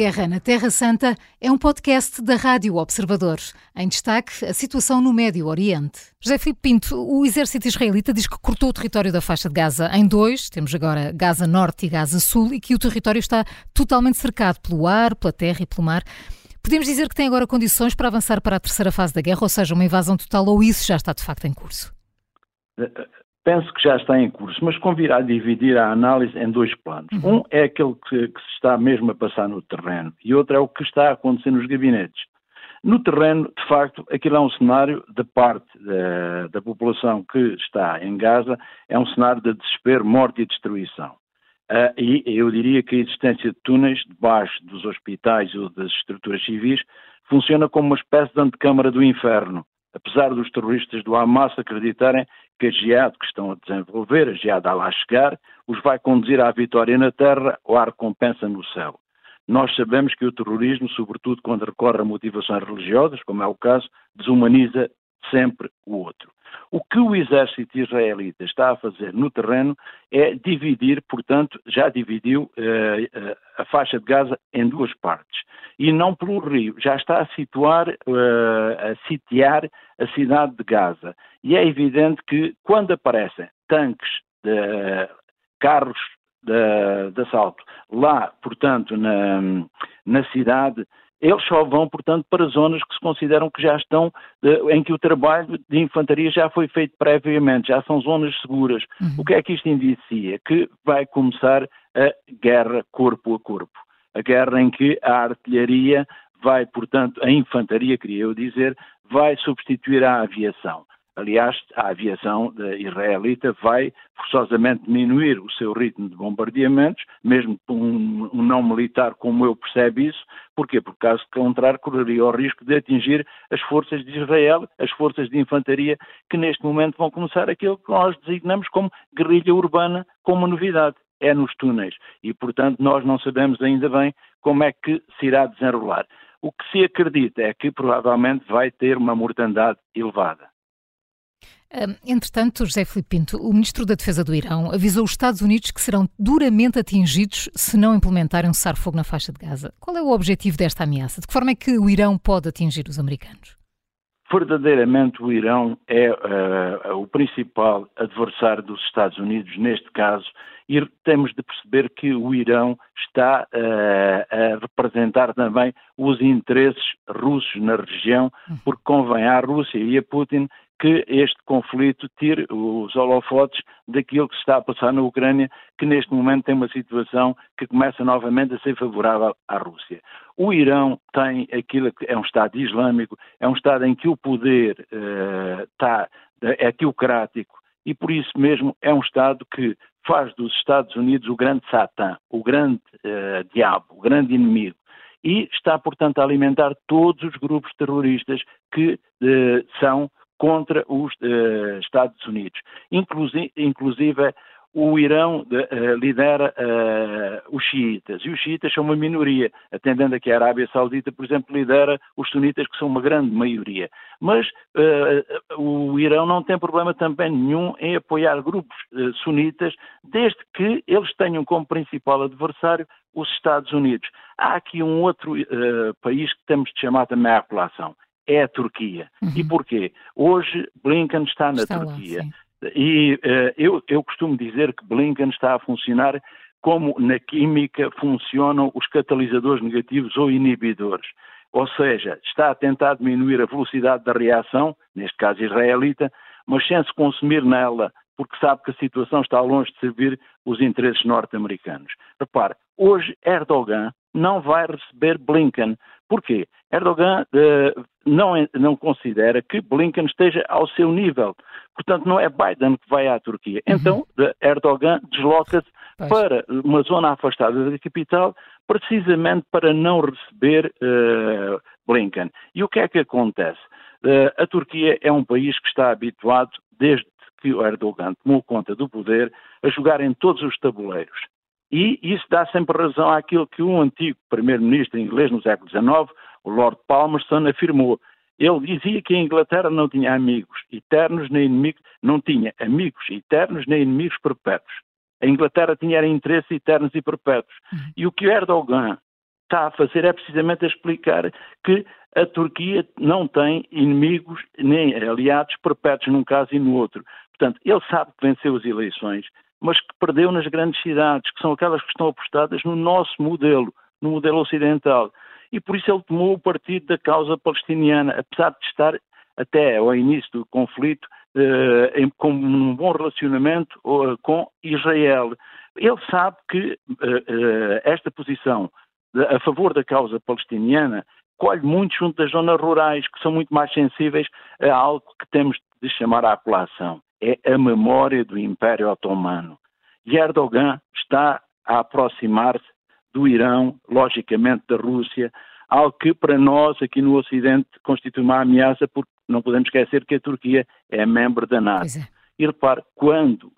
Guerra na Terra Santa é um podcast da Rádio Observador. Em destaque, a situação no Médio Oriente. José Filipe Pinto, o exército israelita diz que cortou o território da faixa de Gaza em dois, temos agora Gaza Norte e Gaza Sul, e que o território está totalmente cercado pelo ar, pela terra e pelo mar. Podemos dizer que tem agora condições para avançar para a terceira fase da guerra, ou seja, uma invasão total, ou isso já está de facto em curso? Penso que já está em curso, mas convirá dividir a análise em dois planos. Uhum. Um é aquele que, que, se está mesmo a passar no terreno e outro é o que está a acontecer nos gabinetes. No terreno, de facto, aquilo é um cenário da parte da, da população que está em Gaza, é um cenário de desespero, morte e destruição. Uh, e eu diria que a existência de túneis debaixo dos hospitais ou das estruturas civis funciona como uma espécie de antecâmara do inferno apesar dos terroristas do Hamas acreditarem que a jihad que estão a desenvolver, a jihad a lá chegar, os vai conduzir à vitória na terra ou à recompensa no céu. Nós sabemos que o terrorismo, sobretudo quando recorre a motivações religiosas, como é o caso, desumaniza sempre o outro. O que o exército israelita está a fazer no terreno é dividir, portanto, já dividiu eh, eh, a faixa de Gaza em duas partes. E não pelo rio, já está a situar, eh, a sitiar a cidade de Gaza. E é evidente que quando aparecem tanques, de, carros de, de assalto lá, portanto, na, na cidade, eles só vão, portanto, para zonas que se consideram que já estão, eh, em que o trabalho de infantaria já foi feito previamente, já são zonas seguras. Uhum. O que é que isto indicia? Que vai começar a guerra corpo a corpo. A guerra em que a artilharia vai, portanto, a infantaria, queria eu dizer, vai substituir a aviação. Aliás, a aviação israelita vai forçosamente diminuir o seu ritmo de bombardeamentos, mesmo um, um não militar como eu percebe isso. Porquê? Porque caso contrário correria o risco de atingir as forças de Israel, as forças de infantaria, que neste momento vão começar aquilo que nós designamos como guerrilha urbana, como novidade. É nos túneis. E, portanto, nós não sabemos ainda bem como é que se irá desenrolar. O que se acredita é que provavelmente vai ter uma mortandade elevada. Entretanto, José Filipe Pinto, o ministro da Defesa do Irão, avisou os Estados Unidos que serão duramente atingidos se não implementarem um cessar-fogo na faixa de Gaza. Qual é o objetivo desta ameaça? De que forma é que o Irão pode atingir os americanos? Verdadeiramente, o Irão é uh, o principal adversário dos Estados Unidos neste caso e temos de perceber que o Irão está uh, a representar também os interesses russos na região, hum. porque convém à Rússia e a Putin que este conflito tire os holofotes daquilo que se está a passar na Ucrânia, que neste momento tem uma situação que começa novamente a ser favorável à Rússia. O Irão tem aquilo que é um Estado islâmico, é um Estado em que o poder uh, está, é teocrático e por isso mesmo é um Estado que faz dos Estados Unidos o grande Satã, o grande uh, diabo, o grande inimigo e está, portanto, a alimentar todos os grupos terroristas que uh, são contra os uh, Estados Unidos. Inclusive, inclusive o Irão uh, lidera uh, os xiitas, e os xiitas são uma minoria, atendendo a que a Arábia Saudita, por exemplo, lidera os sunitas, que são uma grande maioria. Mas uh, o Irão não tem problema também nenhum em apoiar grupos sunitas, desde que eles tenham como principal adversário os Estados Unidos. Há aqui um outro país que temos de chamar também à colação, é a Turquia. Uhum. E porquê? Hoje Blinken está na está Turquia. Lá, e uh, eu, eu costumo dizer que Blinken está a funcionar como na química funcionam os catalisadores negativos ou inibidores. Ou seja, está a tentar diminuir a velocidade da reação, neste caso israelita, mas sem se consumir nela, porque sabe que a situação está longe de servir os interesses norte-americanos. Repare, hoje Erdogan não vai receber Blinken. Porquê? Erdogan uh, não, não considera que Blinken esteja ao seu nível. Portanto, não é Biden que vai à Turquia. Uhum. Então, Erdogan desloca-se para uma zona afastada da capital, precisamente para não receber uh, Blinken. E o que é que acontece? Uh, a Turquia é um país que está habituado, desde que o Erdogan tomou conta do poder, a jogar em todos os tabuleiros. E isso dá sempre razão àquilo que um antigo primeiro-ministro inglês no século XIX, o Lord Palmerston, afirmou. Ele dizia que a Inglaterra não tinha amigos eternos nem inimigos, não tinha amigos eternos nem inimigos perpétuos. A Inglaterra tinha interesses eternos e perpétuos. Uhum. E o que Erdogan está a fazer é precisamente a explicar que a Turquia não tem inimigos nem aliados perpétuos num caso e no outro. Portanto, ele sabe que venceu as eleições, mas que perdeu nas grandes cidades, que são aquelas que estão apostadas no nosso modelo, no modelo ocidental. E por isso ele tomou o partido da causa palestiniana, apesar de estar até ao início do conflito eh, em, com um bom relacionamento uh, com Israel. Ele sabe que uh, esta posição de, a favor da causa palestiniana colhe muito junto das zonas rurais, que são muito mais sensíveis a algo que temos de chamar a apelação. É a memória do Império Otomano. E Erdogan está a aproximar-se do Irão, logicamente da Rússia, algo que para nós aqui no Ocidente constitui uma ameaça, porque não podemos esquecer que a Turquia é membro da NATO. É. E repare, quando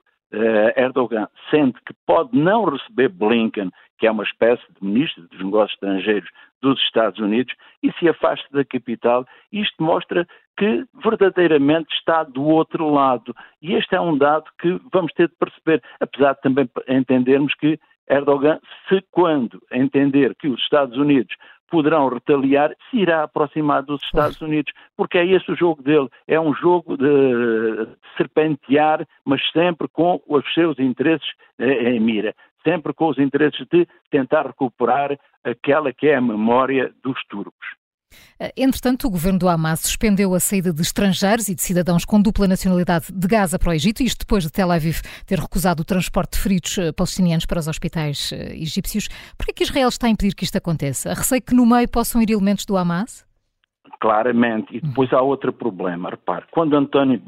Erdogan sente que pode não receber Blinken, que é uma espécie de ministro dos negócios estrangeiros dos Estados Unidos, e se afasta da capital, isto mostra que verdadeiramente está do outro lado. E este é um dado que vamos ter de perceber, apesar de também entendermos que Erdogan, se quando entender que os Estados Unidos poderão retaliar, se irá aproximar dos Estados Unidos, porque é esse o jogo dele, é um jogo de serpentear, mas sempre com os seus interesses em mira, sempre com os interesses de tentar recuperar aquela que é a memória dos turcos. Eh, entretanto, o governo do Hamas suspendeu a saída de estrangeiros e de cidadãos com dupla nacionalidade de Gaza para o Egito, isto depois de Tel Aviv ter recusado o transporte de feridos eh, palestinianos para os hospitais eh, egípcios. Por que Israel está a impedir que isto aconteça? Receio que no meio possam ir elementos do Hamas? Claramente. E depois há outro problema. Repare, quando António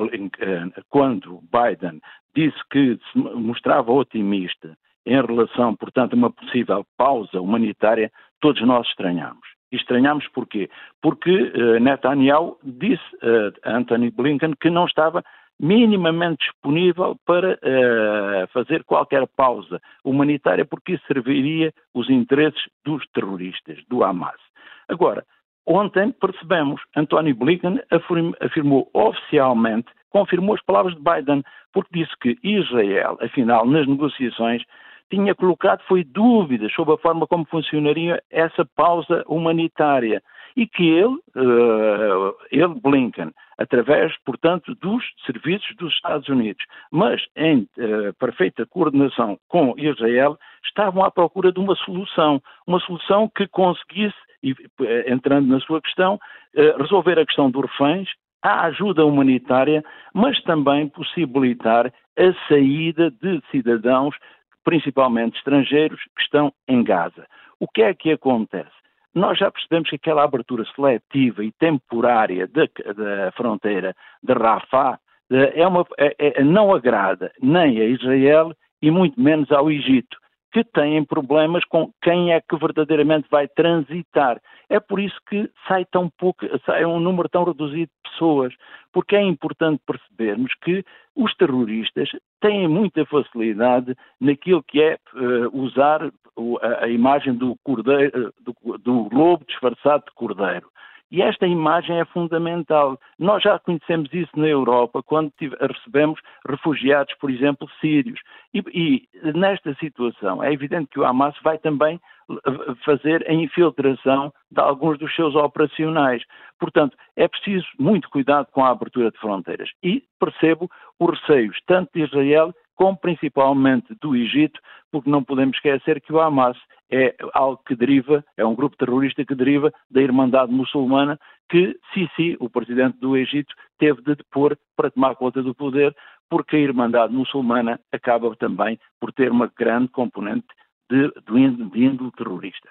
quando Biden disse que se mostrava otimista em relação, portanto, a uma possível pausa humanitária, todos nós estranhamos. E estranhamos porquê? Porque uh, Netanyahu disse uh, a Anthony Blinken que não estava minimamente disponível para uh, fazer qualquer pausa humanitária, porque isso serviria os interesses dos terroristas, do Hamas. Agora, ontem percebemos, Anthony Blinken afirmou oficialmente, confirmou as palavras de Biden, porque disse que Israel, afinal, nas negociações, tinha colocado foi dúvidas sobre a forma como funcionaria essa pausa humanitária. E que ele, uh, ele Blinken, através, portanto, dos serviços dos Estados Unidos, mas em uh, perfeita coordenação com Israel, estavam à procura de uma solução, uma solução que conseguisse, eh, entrando na sua questão, resolver a questão dos reféns, a ajuda humanitária, mas também possibilitar a saída de cidadãos principalmente estrangeiros, que estão em Gaza. O que é que acontece? Nós já percebemos que aquela abertura seletiva e temporária da, fronteira de Rafah é uma, é, é, não agrada nem a Israel e muito menos ao Egito, que têm problemas com quem é que verdadeiramente vai transitar. É por isso que sai tão pouco, sai um número tão reduzido de pessoas, porque é importante percebermos que os terroristas têm muita facilidade naquilo que é uh, usar a, a, imagem do, cordeiro, do, do lobo disfarçado de cordeiro. E esta imagem é fundamental. Nós já conhecemos isso na Europa quando recebemos refugiados, por exemplo, sírios. E, e, nesta situação é evidente que o Hamas vai também eh, fazer a infiltração de alguns dos seus operacionais. Portanto, é preciso muito cuidado com a abertura de fronteiras. E percebo os receios tanto de Israel como principalmente do Egito, porque não podemos esquecer que o Hamas é algo que deriva, é um grupo terrorista que deriva da Irmandade Muçulmana que Sisi, o presidente do Egito, teve de depor para tomar conta do poder, porque a Irmandade Muçulmana acaba também por ter uma grande componente de, de índole terrorista.